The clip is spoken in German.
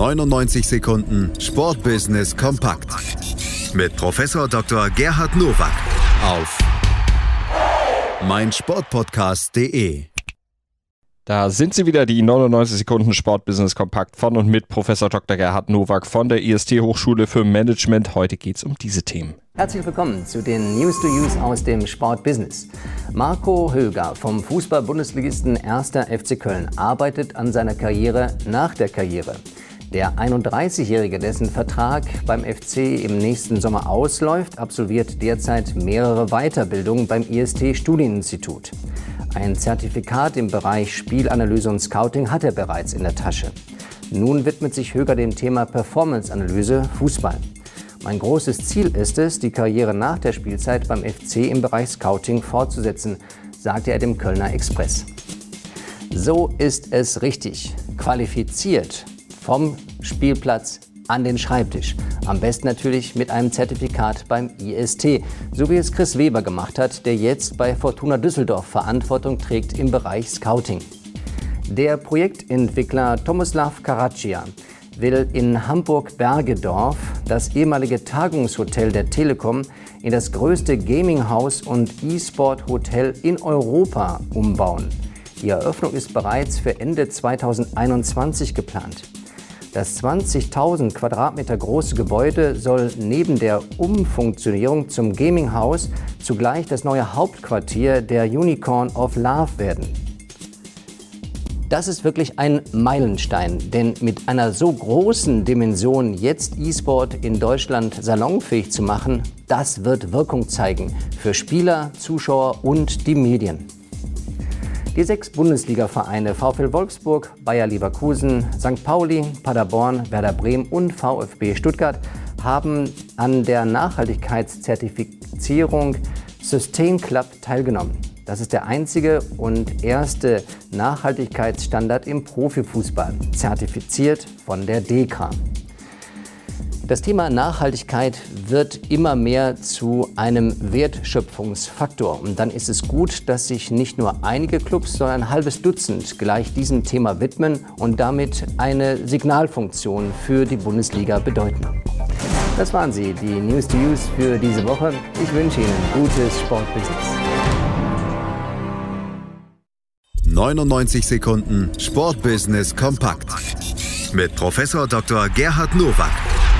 99 Sekunden Sportbusiness kompakt mit Professor Dr. Gerhard Nowak auf meinsportpodcast.de. Da sind sie wieder, die 99 Sekunden Sportbusiness kompakt von und mit Professor Dr. Gerhard Nowak von der IST Hochschule für Management. Heute geht es um diese Themen. Herzlich willkommen zu den News to Use aus dem Sportbusiness. Marco Höger vom Fußball-Bundesligisten 1. FC Köln arbeitet an seiner Karriere nach der Karriere. Der 31-Jährige, dessen Vertrag beim FC im nächsten Sommer ausläuft, absolviert derzeit mehrere Weiterbildungen beim IST Studieninstitut. Ein Zertifikat im Bereich Spielanalyse und Scouting hat er bereits in der Tasche. Nun widmet sich Höger dem Thema Performance-Analyse Fußball. Mein großes Ziel ist es, die Karriere nach der Spielzeit beim FC im Bereich Scouting fortzusetzen, sagte er dem Kölner Express. So ist es richtig. Qualifiziert vom Spielplatz an den Schreibtisch. Am besten natürlich mit einem Zertifikat beim IST, so wie es Chris Weber gemacht hat, der jetzt bei Fortuna Düsseldorf Verantwortung trägt im Bereich Scouting. Der Projektentwickler Tomislav Karaccia will in Hamburg-Bergedorf das ehemalige Tagungshotel der Telekom in das größte Gaming-Haus und E-Sport-Hotel in Europa umbauen. Die Eröffnung ist bereits für Ende 2021 geplant. Das 20.000 Quadratmeter große Gebäude soll neben der Umfunktionierung zum Gaming-Haus zugleich das neue Hauptquartier der Unicorn of Love werden. Das ist wirklich ein Meilenstein, denn mit einer so großen Dimension jetzt E-Sport in Deutschland salonfähig zu machen, das wird Wirkung zeigen für Spieler, Zuschauer und die Medien. Die sechs Bundesliga-Vereine VfL Wolfsburg, Bayer Leverkusen, St. Pauli, Paderborn, Werder Bremen und VfB Stuttgart haben an der Nachhaltigkeitszertifizierung Sustain Club teilgenommen. Das ist der einzige und erste Nachhaltigkeitsstandard im Profifußball, zertifiziert von der DEKRA. Das Thema Nachhaltigkeit wird immer mehr zu einem Wertschöpfungsfaktor. Und dann ist es gut, dass sich nicht nur einige Clubs, sondern ein halbes Dutzend gleich diesem Thema widmen und damit eine Signalfunktion für die Bundesliga bedeuten. Das waren sie, die News to Use für diese Woche. Ich wünsche Ihnen gutes Sportbusiness. 99 Sekunden Sportbusiness kompakt mit Professor Dr. Gerhard Nowak